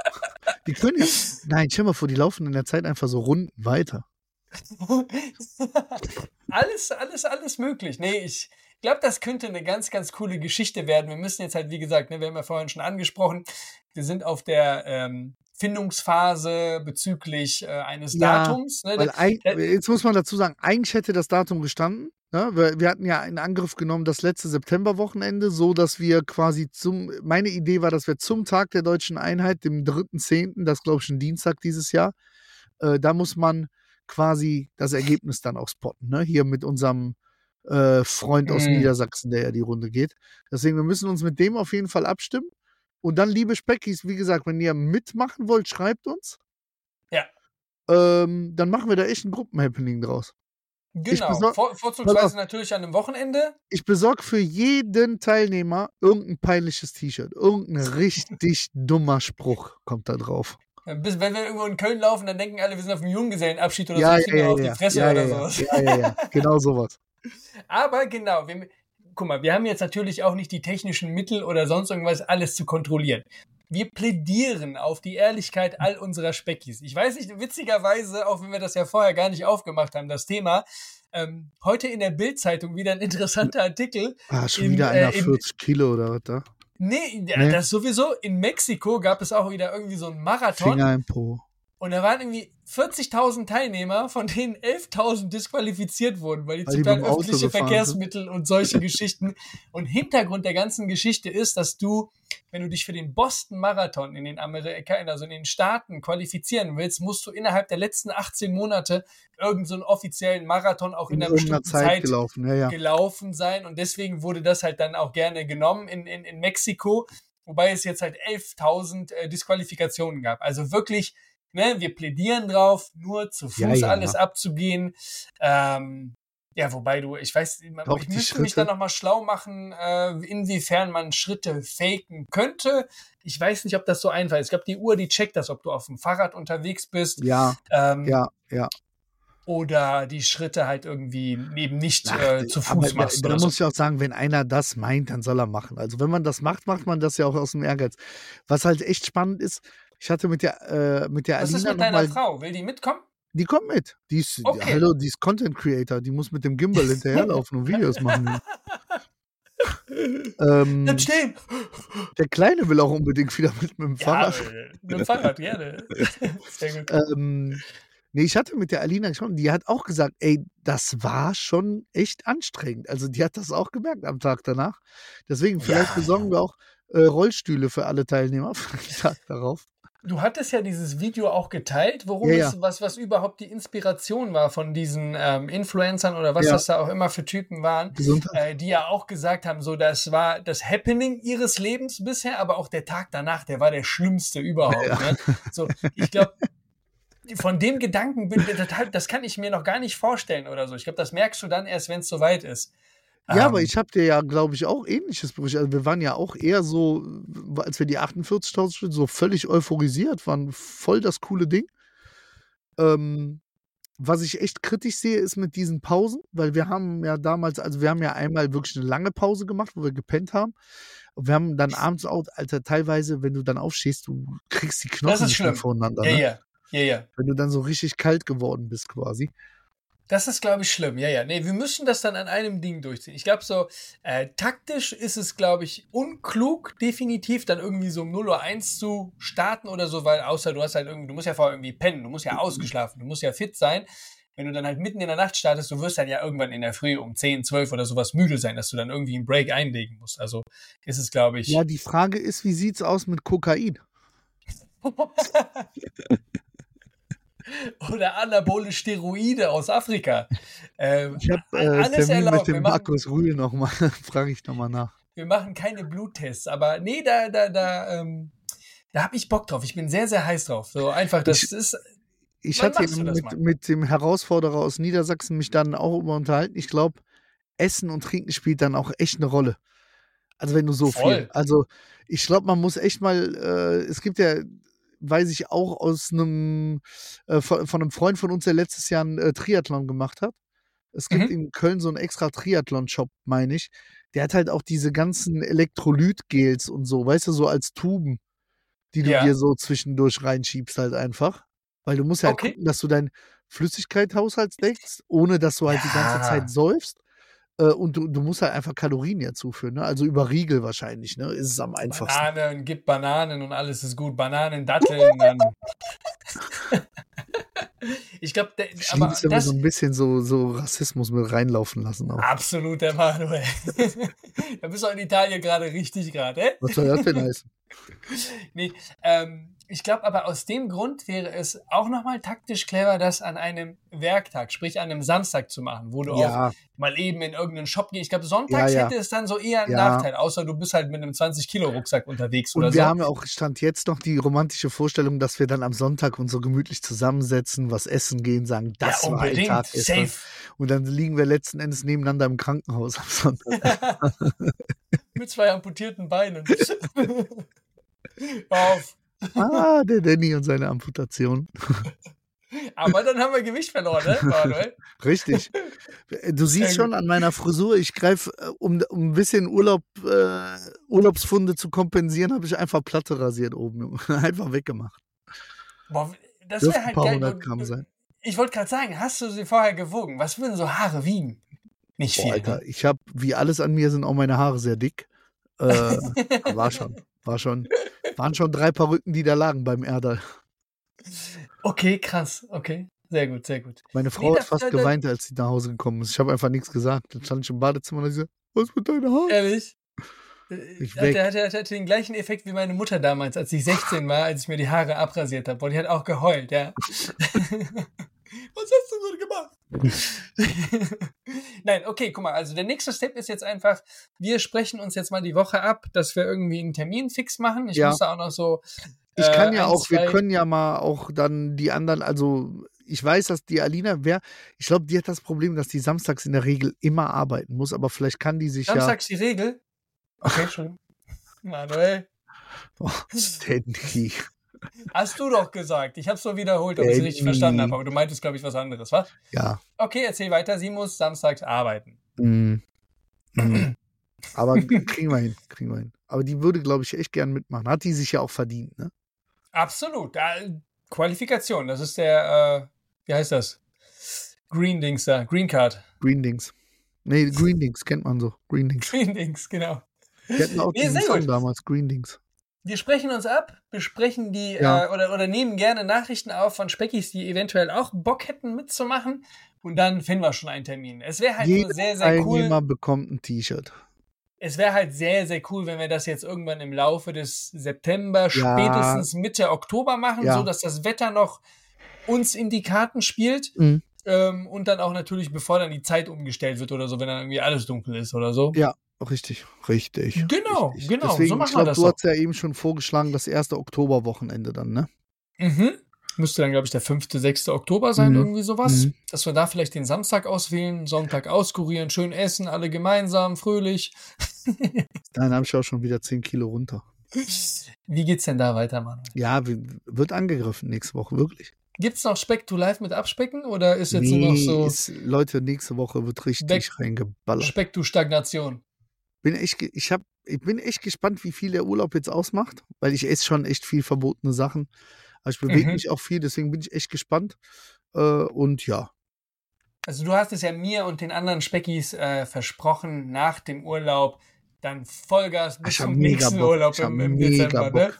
Die können ja, nein, stell mal vor, die laufen in der Zeit einfach so Runden weiter. alles, alles, alles möglich. Nee, ich glaube, das könnte eine ganz, ganz coole Geschichte werden. Wir müssen jetzt halt, wie gesagt, ne, wir haben ja vorhin schon angesprochen, wir sind auf der ähm, Findungsphase bezüglich äh, eines Ja, Datums. Ne? Weil äh, jetzt muss man dazu sagen, eigentlich hätte das Datum gestanden. Ne? Wir, wir hatten ja in Angriff genommen das letzte Septemberwochenende, so dass wir quasi zum, meine Idee war, dass wir zum Tag der deutschen Einheit, dem 3.10., das glaube ich ein Dienstag dieses Jahr, äh, da muss man quasi das Ergebnis dann auch spotten. Ne? Hier mit unserem äh, Freund aus Mhm. Niedersachsen, der ja die Runde geht. Deswegen, wir müssen uns mit dem auf jeden Fall abstimmen. Und dann, liebe Speckis, wie gesagt, wenn ihr mitmachen wollt, schreibt uns. Ja. Ähm, dann machen wir da echt ein Gruppenhappening draus. Genau, Vor, vorzugsweise natürlich an einem Wochenende. Ich besorge für jeden Teilnehmer irgendein peinliches T-Shirt. Irgendein richtig dummer Spruch kommt da drauf. Äh, Bis, wenn wir irgendwo in Köln laufen, dann denken alle, wir sind auf einem Junggesellenabschied oder Ja, so, ja, ja, auf ja. die Fresse ja, oder ja, sowas. ja, ja, ja, genau sowas. Aber genau, wir, guck mal, wir haben jetzt natürlich auch nicht die technischen Mittel oder sonst irgendwas, alles zu kontrollieren. Wir plädieren auf die Ehrlichkeit all unserer Speckis. Ich weiß nicht, witzigerweise, auch wenn wir das ja vorher gar nicht aufgemacht haben, das Thema, ähm, heute in der Bild-Zeitung wieder ein interessanter Artikel. Ah, schon In, wieder äh, einer in- 40 Kilo oder was da? Nee, Nee. das sowieso. In Mexiko gab es auch wieder irgendwie so einen Marathon. Finger im Po. Und da waren irgendwie 40.000 Teilnehmer, von denen 11.000 disqualifiziert wurden, weil die Weil zum Teil öffentliche gefahren sind. Verkehrsmittel und solche Geschichten. Und Hintergrund der ganzen Geschichte ist, dass du, wenn du dich für den Boston Marathon in den Amerika, also in den Staaten qualifizieren willst, musst du innerhalb der letzten 18 Monate irgendeinen so einen offiziellen Marathon auch in, In einer bestimmten Zeit, Zeit gelaufen. Ja, ja. gelaufen sein und deswegen wurde das halt dann auch gerne genommen in, in, in Mexiko, wobei es jetzt halt 11.000 äh, Disqualifikationen gab. Also wirklich, ne, wir plädieren drauf, nur zu Fuß Ja, ja. alles abzugehen. Ähm, ja, wobei du, ich weiß, Auch ich müsste mich Schritte. da nochmal schlau machen, äh, inwiefern man Schritte faken könnte. Ich weiß nicht, ob das so einfach ist. Ich glaube, die Uhr, die checkt das, ob du auf dem Fahrrad unterwegs bist. Ja, Ähm, ja, ja. Oder die Schritte halt irgendwie eben nicht Ach, äh, zu aber Fuß da, machst. da oder so. muss ich auch sagen, wenn einer das meint, dann soll er machen. Also wenn man das macht, macht man das ja auch aus dem Ehrgeiz. Was halt echt spannend ist, ich hatte mit der, äh, mit der Was ist Alina mit deiner nochmal, Frau? Will die mitkommen? die kommt mit. Die ist, Okay. hallo, die ist Content Creator, die muss mit dem Gimbal hinterherlaufen und Videos machen. Ähm, Bleib stehen! der Kleine will auch unbedingt wieder mit, mit dem Fahrrad. Ja, äh, mit dem Fahrrad, gerne. Sehr gut. Ähm, nee, ich hatte mit der Alina gesprochen, die hat auch gesagt, ey, das war schon echt anstrengend. Also die hat das auch gemerkt am Tag danach. Deswegen, vielleicht Ja. besorgen wir auch äh, Rollstühle für alle Teilnehmer für den Tag darauf. Du hattest ja dieses Video auch geteilt, worum Ja, es, ja. was, was überhaupt die Inspiration war von diesen ähm, Influencern oder was Ja. das da auch immer für Typen waren, äh, die ja auch gesagt haben, so das war das Happening ihres Lebens bisher, aber auch der Tag danach, der war der schlimmste überhaupt. Ne? So, ich glaube, von dem Gedanken, bin, das, das kann ich mir noch gar nicht vorstellen oder so. Ich glaube, das merkst du dann erst, wenn es soweit ist. Ja, aber Ähm, ich habe dir ja, glaube ich, auch ähnliches berichtet. Also wir waren ja auch eher so, als wir die 48.000 Schritte so völlig euphorisiert waren, voll das coole Ding. Ähm, was ich echt kritisch sehe, ist mit diesen Pausen, weil wir haben ja damals, also wir haben ja einmal wirklich eine lange Pause gemacht, wo wir gepennt haben. Und wir haben dann abends auch, Alter, teilweise, wenn du dann aufstehst, du kriegst die Knochen nicht mehr voneinander. Ja, Ne? ja, ja, ja. Wenn du dann so richtig kalt geworden bist, quasi. Das ist, glaube ich, schlimm. Ja, ja. Nee, wir müssen das dann an einem Ding durchziehen. Ich glaube, so äh, taktisch ist es, glaube ich, unklug, definitiv dann irgendwie so um 0 Uhr 1 zu starten oder so, weil außer du hast halt irgendwie, du musst ja vorher irgendwie pennen, du musst ja ausgeschlafen, du musst ja fit sein. Wenn du dann halt mitten in der Nacht startest, du wirst dann ja irgendwann in der Früh um 10, 12 oder sowas müde sein, dass du dann irgendwie einen Break einlegen musst. Also ist es, glaube ich. Ja, die Frage ist, wie sieht's aus mit Kokain? oder anabole Steroide aus Afrika. Ähm, Ich habe äh, alles Termin erlaubt. mit dem machen- Markus Rühl nochmal, frage ich nochmal nach. wir machen keine Bluttests, aber nee, da, da, da, ähm, da hab ich Bock drauf. Ich bin sehr, sehr heiß drauf. So einfach, das Ich- ist. Ich Wann hatte mit, mit dem Herausforderer aus Niedersachsen mich dann auch über unterhalten. Ich glaube, Essen und Trinken spielt dann auch echt eine Rolle. Also wenn du so Voll. viel. Also ich glaube, man muss echt mal, äh, es gibt ja, weiß ich auch aus einem, äh, von, von einem Freund von uns, der letztes Jahr einen äh, Triathlon gemacht hat. Es gibt Mhm. in Köln so einen extra Triathlon-Shop, meine ich. Der hat halt auch diese ganzen Elektrolytgels und so, weißt du, so als Tuben, die du Ja. dir so zwischendurch reinschiebst halt einfach. Weil du musst ja halt Okay. gucken, dass du deinen Flüssigkeithaushalt deckst, ohne dass du halt die ganze Ja. Zeit säufst. Äh, und du, du musst halt einfach Kalorien ja zuführen, ne? Also über Riegel wahrscheinlich, ne? Ist es am einfachsten. Bananen, gib Bananen und alles ist gut. Bananen, Datteln, dann. ich glaube, aber wir das, so ein bisschen so, so Rassismus mit reinlaufen lassen auch. absolut der Manuel. da bist du in Italien gerade richtig gerade? Was soll das denn heißen? Nee, ähm, ich glaube aber aus dem Grund wäre es auch nochmal taktisch clever, das an einem Werktag, sprich an einem Samstag zu machen, wo du auch Ja, mal eben in irgendeinen Shop gehst. Ich glaube, sonntags Ja, ja. hätte es dann so eher einen. Nachteil, außer du bist halt mit einem 20-Kilo-Rucksack unterwegs und oder wir so. haben ja auch, stand jetzt noch die romantische Vorstellung, dass wir dann am Sonntag uns so gemütlich zusammensetzen, was essen gehen, sagen, das ja, war ein. Tag. Safe. Und dann liegen wir letzten Endes nebeneinander im Krankenhaus am Sonntag. mit zwei amputierten Beinen. Hör auf. Ah, der Danny und seine Amputation. Aber dann haben wir Gewicht verloren, ne, Manuel? Richtig. Du siehst schon an meiner Frisur, ich greife, äh, um, um ein bisschen Urlaub, äh, Urlaubsfunde zu kompensieren, habe ich einfach Platte rasiert oben. einfach weggemacht. Boah, das wäre ein halt paar geil. hundert Gramm du- sein. Ich wollte gerade sagen, hast du sie vorher gewogen? Was würden so Haare wiegen? Nicht Boah, viel. Alter, ne? ich habe, wie alles an mir, sind auch meine Haare sehr dick. Äh, war schon, war schon, waren schon drei Perücken, die da lagen beim Erdal. Okay, krass. Okay. Sehr gut, sehr gut. Meine Frau Nee, hat fast da- geweint, als sie nach Hause gekommen ist. Ich habe einfach nichts gesagt. Dann stand ich im Badezimmer und ich so, was mit deinen Haaren? Ehrlich? Ich Hat, weg. der, hat, der, hatte den gleichen Effekt wie meine Mutter damals, als ich 16 war, als ich mir die Haare abrasiert habe. Und die hat auch geheult, ja. Was hast du so gemacht? Nein, okay, guck mal, also der nächste Step ist jetzt einfach, wir sprechen uns jetzt mal die Woche ab, dass wir irgendwie einen Termin fix machen. Ich Ja. muss da auch noch so. Ich äh, kann ja ein, auch, wir können ja mal auch dann die anderen, also ich weiß, dass die Alina, wer, ich glaube, die hat das Problem, dass die samstags in der Regel immer arbeiten muss, aber vielleicht kann die sich Samstags die Regel. Okay, schon. Manuel, ja. Oh, Danny. Hast du doch gesagt. Ich habe es so wiederholt, ob ich es richtig verstanden habe. Aber du meintest, glaube ich, was anderes, was? Ja. Okay, erzähl weiter. Sie muss samstags arbeiten. Mm. Aber kriegen wir hin, kriegen wir hin. Aber die würde, glaube ich, echt gern mitmachen. Hat die sich ja auch verdient, ne? Absolut. Qualifikation, das ist der, äh, wie heißt das? Green Dings da, Green Card. Green Dings. Nee, Greendings kennt man so. Greendings. Greendings, genau. Wir hatten auch Nee, diesen Song damals, Greendings. Wir sprechen uns ab, besprechen die Ja. äh, oder, oder nehmen gerne Nachrichten auf von Speckis, die eventuell auch Bock hätten mitzumachen. Und dann finden wir schon einen Termin. Es wäre halt Jeder nur sehr, sehr cool. Teilnehmer bekommt ein T-Shirt. Es wäre halt sehr, sehr cool, wenn wir das jetzt irgendwann im Laufe des September, Ja. spätestens Mitte Oktober machen, Ja. so dass das Wetter noch uns in die Karten spielt. Mhm. Ähm, und dann auch natürlich, bevor dann die Zeit umgestellt wird oder so, wenn dann irgendwie alles dunkel ist oder so. Ja, richtig, richtig. Genau, richtig. genau, Deswegen, so machen ich wir glaub, das Du hast ja eben schon vorgeschlagen, das erste Oktoberwochenende dann, ne? Mhm. Müsste dann, glaube ich, der 5., 6. Oktober sein, Mhm. irgendwie sowas. Mhm. Dass wir da vielleicht den Samstag auswählen, Sonntag auskurieren, schön essen, alle gemeinsam, fröhlich. Dann habe ich auch schon wieder 10 Kilo runter. Wie geht's denn da weiter, Manuel? Ja, wird angegriffen nächste Woche, wirklich. Gibt's noch Speck to Live mit Abspecken oder ist jetzt nur noch Nee, so ist, Leute, nächste Woche wird richtig Weg- reingeballert. Speck to Stagnation? Bin echt, ich, hab, ich bin echt gespannt, wie viel der Urlaub jetzt ausmacht, weil ich esse schon echt viel verbotene Sachen. Also ich bewege Mhm. mich auch viel, deswegen bin ich echt gespannt. Äh, und ja, Also du hast es ja mir und den anderen Speckis äh, versprochen, nach dem Urlaub dann Vollgas bis Ich zum nächsten Bock. Urlaub im, im Dezember, ne? Bock.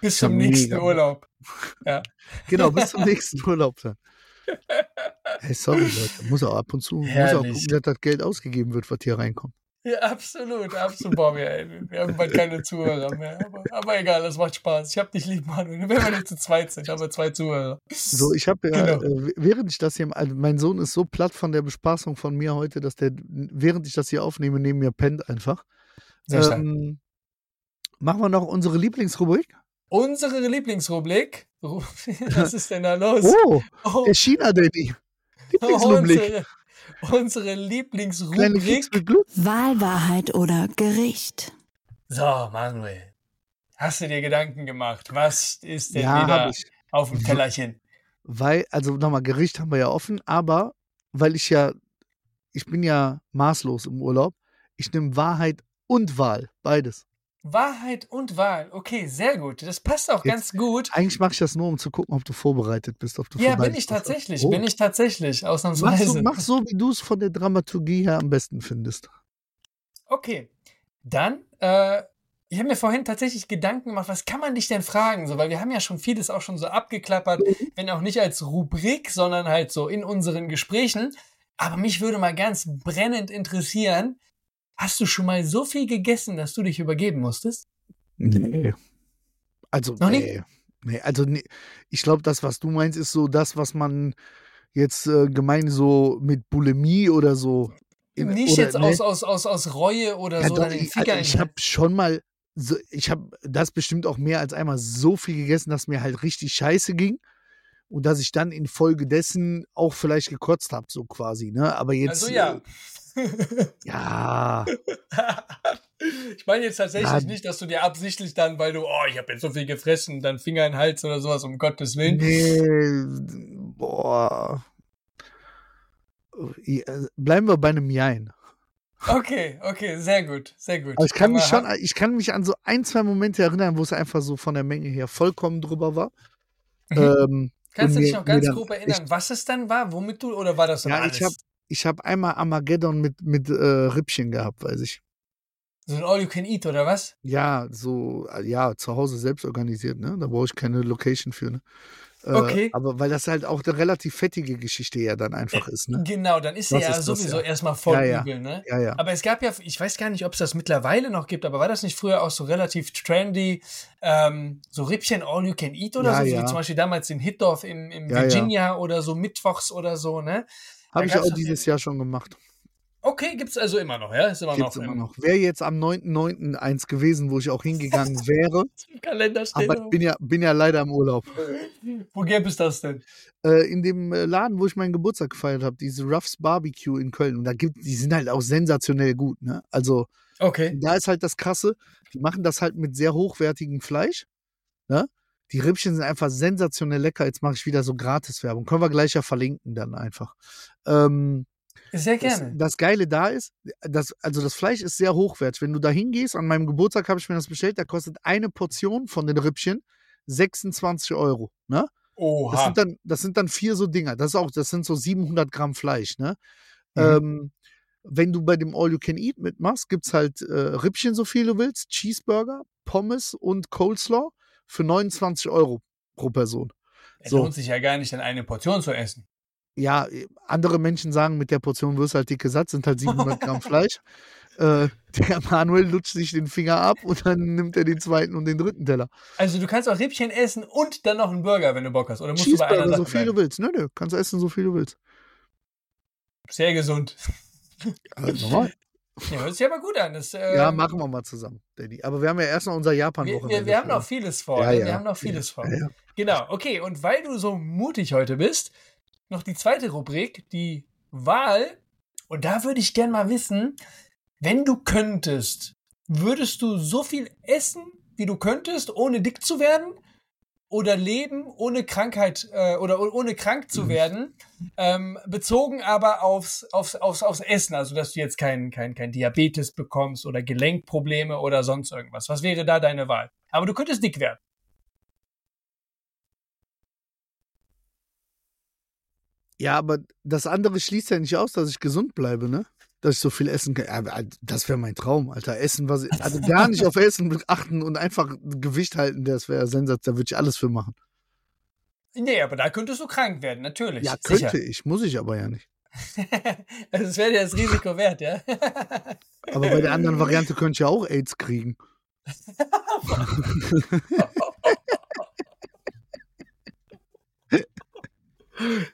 Bis Ich zum nächsten. Urlaub. genau, bis zum nächsten Urlaub dann. Hey, sorry, Leute. Muss auch ab und zu muss auch gucken, dass das Geld ausgegeben wird, was hier reinkommt. Ja, absolut, absolut. Boah, wir, wir haben bald keine Zuhörer mehr. Aber, aber egal, das macht Spaß. Ich hab dich lieb, Manuel. Wenn wir nicht zu zweit sind, haben wir zwei Zuhörer. So, ich habe ja, Genau. äh, während ich das hier, also mein Sohn ist so platt von der Bespaßung von mir heute, dass der, während ich das hier aufnehme, neben mir pennt einfach. Sehr. Ähm, machen wir noch unsere Lieblingsrubrik? Unsere Lieblingsrubrik. Ru- Was ist denn da los? Oh, Oh, der China-Daddy. Lieblingsrubrik. unsere, unsere Lieblingsrubrik. Keks mit Glück. Wahl, Wahrheit oder Gericht. So, Manuel. Hast du dir Gedanken gemacht? Was ist denn Ja, wieder auf dem Tellerchen? Weil, also nochmal, Gericht haben wir ja offen, aber weil ich ja, ich bin ja maßlos im Urlaub, ich nehme Wahrheit und Wahl, beides. Wahrheit und Wahl. Okay, sehr gut. Das passt auch Jetzt- ganz gut. Eigentlich mache ich das nur, um zu gucken, ob du vorbereitet bist. Ob du Ja, bin ich tatsächlich. Oh. Bin ich tatsächlich. Mach Ausnahmsweise. so, mach so, wie du es von der Dramaturgie her am besten findest. Okay, dann, äh, ich habe mir vorhin tatsächlich Gedanken gemacht, was kann man dich denn fragen? So, weil wir haben ja schon vieles auch schon so abgeklappert, wenn auch nicht als Rubrik, sondern halt so in unseren Gesprächen. Aber mich würde mal ganz brennend interessieren, hast du schon mal so viel gegessen, dass du dich übergeben musstest? Nee. Also, Noch nicht? nee. nee. Also, nee. ich glaube, das, was du meinst, ist so das, was man jetzt äh, gemein so mit Bulimie oder so. in- nicht oder, jetzt ne? aus, aus, aus, aus Reue oder Ja, so doch, ich, also ich habe schon mal, so, ich habe das bestimmt auch mehr als einmal so viel gegessen, dass mir halt richtig scheiße ging. Und dass ich dann infolgedessen auch vielleicht gekotzt habe, so quasi, ne? Aber jetzt. Also ja. Äh, ja. Ich meine jetzt tatsächlich Ja. nicht, dass du dir absichtlich dann, weil du, oh, ich habe jetzt so viel gefressen, dann Finger in den Hals oder sowas, um Gottes Willen. Nee, boah. Ja, Bleiben wir bei einem Jein. Okay, okay, sehr gut, sehr gut. Aber ich kann Aber mich schon, ich kann mich an so ein, zwei Momente erinnern, wo es einfach so von der Menge her vollkommen drüber war. Mhm. Ähm, Kannst du dich noch ganz grob erinnern, was es dann war, womit du, oder war das dann Ja, alles? ich habe ich hab einmal Armageddon mit, mit äh, Rippchen gehabt, weiß ich. so ein All You Can Eat, oder was? Ja, so, ja, zu Hause selbst organisiert, ne? Da brauche ich keine Location für, ne? Äh, Okay. Aber weil das halt auch eine relativ fettige Geschichte ja dann einfach ist, ne? Genau, dann ist sie ja ist sowieso ja. erstmal voll Ja, übel, ne? Ja. Aber es gab ja, ich weiß gar nicht, ob es das mittlerweile noch gibt, aber war das nicht früher auch so relativ trendy, ähm, so Rippchen All You Can Eat oder Ja, so, wie zum Beispiel damals in Hitdorf im, im. Virginia oder so, mittwochs oder so, ne? Habe ich auch dieses Jahr schon gemacht. Okay, gibt's also immer noch, ja? Ist immer Gibt's noch immer im, noch. Wäre jetzt am 9.9. eins gewesen, wo ich auch hingegangen wäre. im Kalender stehen. aber ich bin ja, bin ja leider im Urlaub. Wo gäbe es das denn? Äh, in dem äh, Laden, wo ich meinen Geburtstag gefeiert habe, diese Ruffs Barbecue in Köln. Und da gibt, die sind halt auch sensationell gut, ne? Also, Okay. da ist halt das Krasse, die machen das halt mit sehr hochwertigem Fleisch. Ne? Die Rippchen sind einfach sensationell lecker. Jetzt mache ich wieder so Gratis-Werbung. Können wir gleich ja verlinken dann einfach. Ähm, Sehr das, gerne. das Geile da ist, das, also das Fleisch ist sehr hochwertig. Wenn du da hingehst, an meinem Geburtstag habe ich mir das bestellt, da kostet eine Portion von den Rippchen 26 Euro. Ne? Das Oha. sind, dann, das sind dann vier so Dinger. Das, ist auch, das sind so 700 Gramm Fleisch. Ne? Mhm. Ähm, wenn du bei dem All You Can Eat mitmachst, gibt's halt äh, Rippchen, so viel du willst, Cheeseburger, Pommes und Coleslaw für 29 Euro pro Person. Es So. lohnt sich ja gar nicht, dann eine Portion zu essen. Ja, andere Menschen sagen, mit der Portion wirst du halt dicke satt, sind halt 700 Gramm Fleisch. Äh, der Manuel lutscht sich den Finger ab und dann nimmt er den zweiten und den dritten Teller. Also du kannst auch Rippchen essen und dann noch einen Burger, wenn du Bock hast. Oder musst du bei einer Sache so viel bleiben? du willst. Nö, nö, kannst essen, so viel du willst. Sehr gesund. Halt normal. Ja, hört sich aber gut an. Das, äh, Ja, machen wir mal zusammen, Daddy. Aber wir haben ja erst noch unser wir, Japan-Wochenende. wir, wir haben vor. noch vieles vor. Ja, ja. Wir haben noch vieles Ja, vor. Genau, okay. Und weil du so mutig heute bist, noch die zweite Rubrik, die Wahl. Und da würde ich gern mal wissen, wenn du könntest, würdest du so viel essen, wie du könntest, ohne dick zu werden? Oder leben ohne Krankheit äh, oder oh- ohne krank zu Mhm. werden, ähm, bezogen aber aufs, aufs, aufs, aufs Essen, also dass du jetzt kein, kein, kein Diabetes bekommst oder Gelenkprobleme oder sonst irgendwas. Was wäre da deine Wahl? Aber du könntest dick werden. Ja, aber das andere schließt ja nicht aus, dass ich gesund bleibe, ne? Dass ich so viel essen kann. Aber das wäre mein Traum, Alter. Essen, was ich, also gar nicht auf Essen achten und einfach Gewicht halten, das wäre Sensatz, da würde ich alles für machen. Nee, aber da könntest du krank werden, natürlich. Ja, Sicher. könnte ich, muss ich aber ja nicht. also es wäre dir das Risiko wert, ja? Aber bei der anderen Variante könnte ich ja auch AIDS kriegen.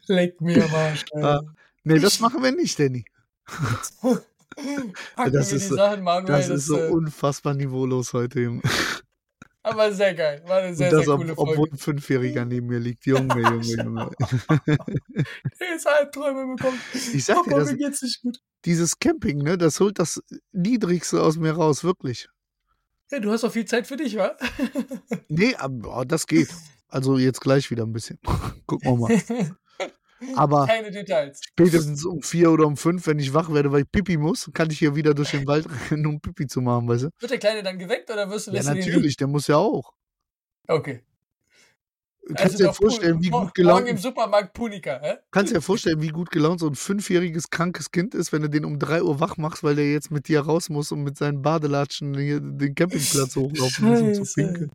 Leck mir am Arsch. Ah, Nee, das machen wir nicht, Danny. Das ist Sachen, Manuel. Das ist so äh, unfassbar niveaulos heute, Junge. aber sehr geil. War eine sehr, Und das, sehr ob, coole obwohl Folge. ein Fünfjähriger neben mir liegt. Junge, Junge, Junge. Der ist Albträume bekommen. Ich sag dir, das, geht's nicht gut. dieses Camping, ne, das holt das Niedrigste aus mir raus, wirklich. Ja, du hast auch viel Zeit für dich, wa? Nee, aber oh, das geht. Also jetzt gleich wieder ein bisschen. Gucken wir mal. Aber Keine Details. spätestens um vier oder um fünf, wenn ich wach werde, weil ich Pipi muss, kann ich hier wieder durch den Wald rennen, um Pipi zu machen, weißt du? Wird der Kleine dann geweckt oder wirst du Ja, natürlich, der muss ja auch. Okay. Du kannst dir doch vorstellen, wie gut gelaunt, im Supermarkt Punika, hä? kannst dir vorstellen, wie gut gelaunt so ein fünfjähriges krankes Kind ist, wenn du den um drei Uhr wach machst, weil der jetzt mit dir raus muss und mit seinen Badelatschen hier den Campingplatz hochlaufen muss, um zu pinkeln.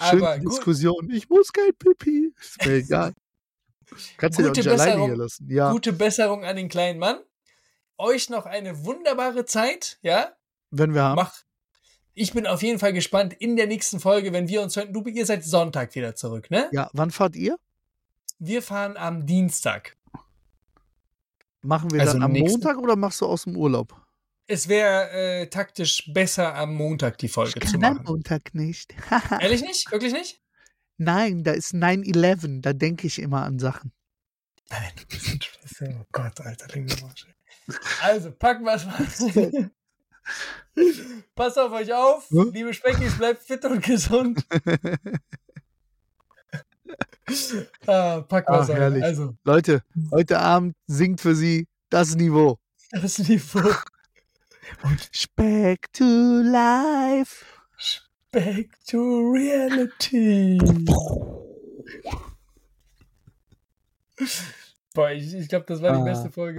Schöne Aber gut, Diskussion. Ich muss kein Pipi. Ist mir egal. Kannst du Gute nicht alleine Besserung. hier lassen. Ja, gute Besserung an den kleinen Mann. Euch noch eine wunderbare Zeit, ja? wenn wir haben. Mach. Ich bin auf jeden Fall gespannt in der nächsten Folge, wenn wir uns hören. Du, ihr seid Sonntag wieder zurück, ne? Ja, wann fahrt ihr? Wir fahren am Dienstag. Machen wir Also dann am nächsten- Montag oder machst du aus dem Urlaub? Es wäre äh, taktisch besser, am Montag die Folge zu am machen. Montag nicht. Ehrlich nicht? Wirklich nicht? Nein, da ist 9-11. Da denke ich immer an Sachen. Nein, du bist ein. Oh Gott, Alter, leg mir mal schön. Also, packen wir es mal. Passt auf euch auf. Hm? Liebe Speckis, bleibt fit und gesund. ah, packen wir es an. Also, Leute, heute Abend singt für sie das Niveau. das Niveau. Speck to life. Back to reality. Boah, ich, ich glaube, das war die Ah. beste Folge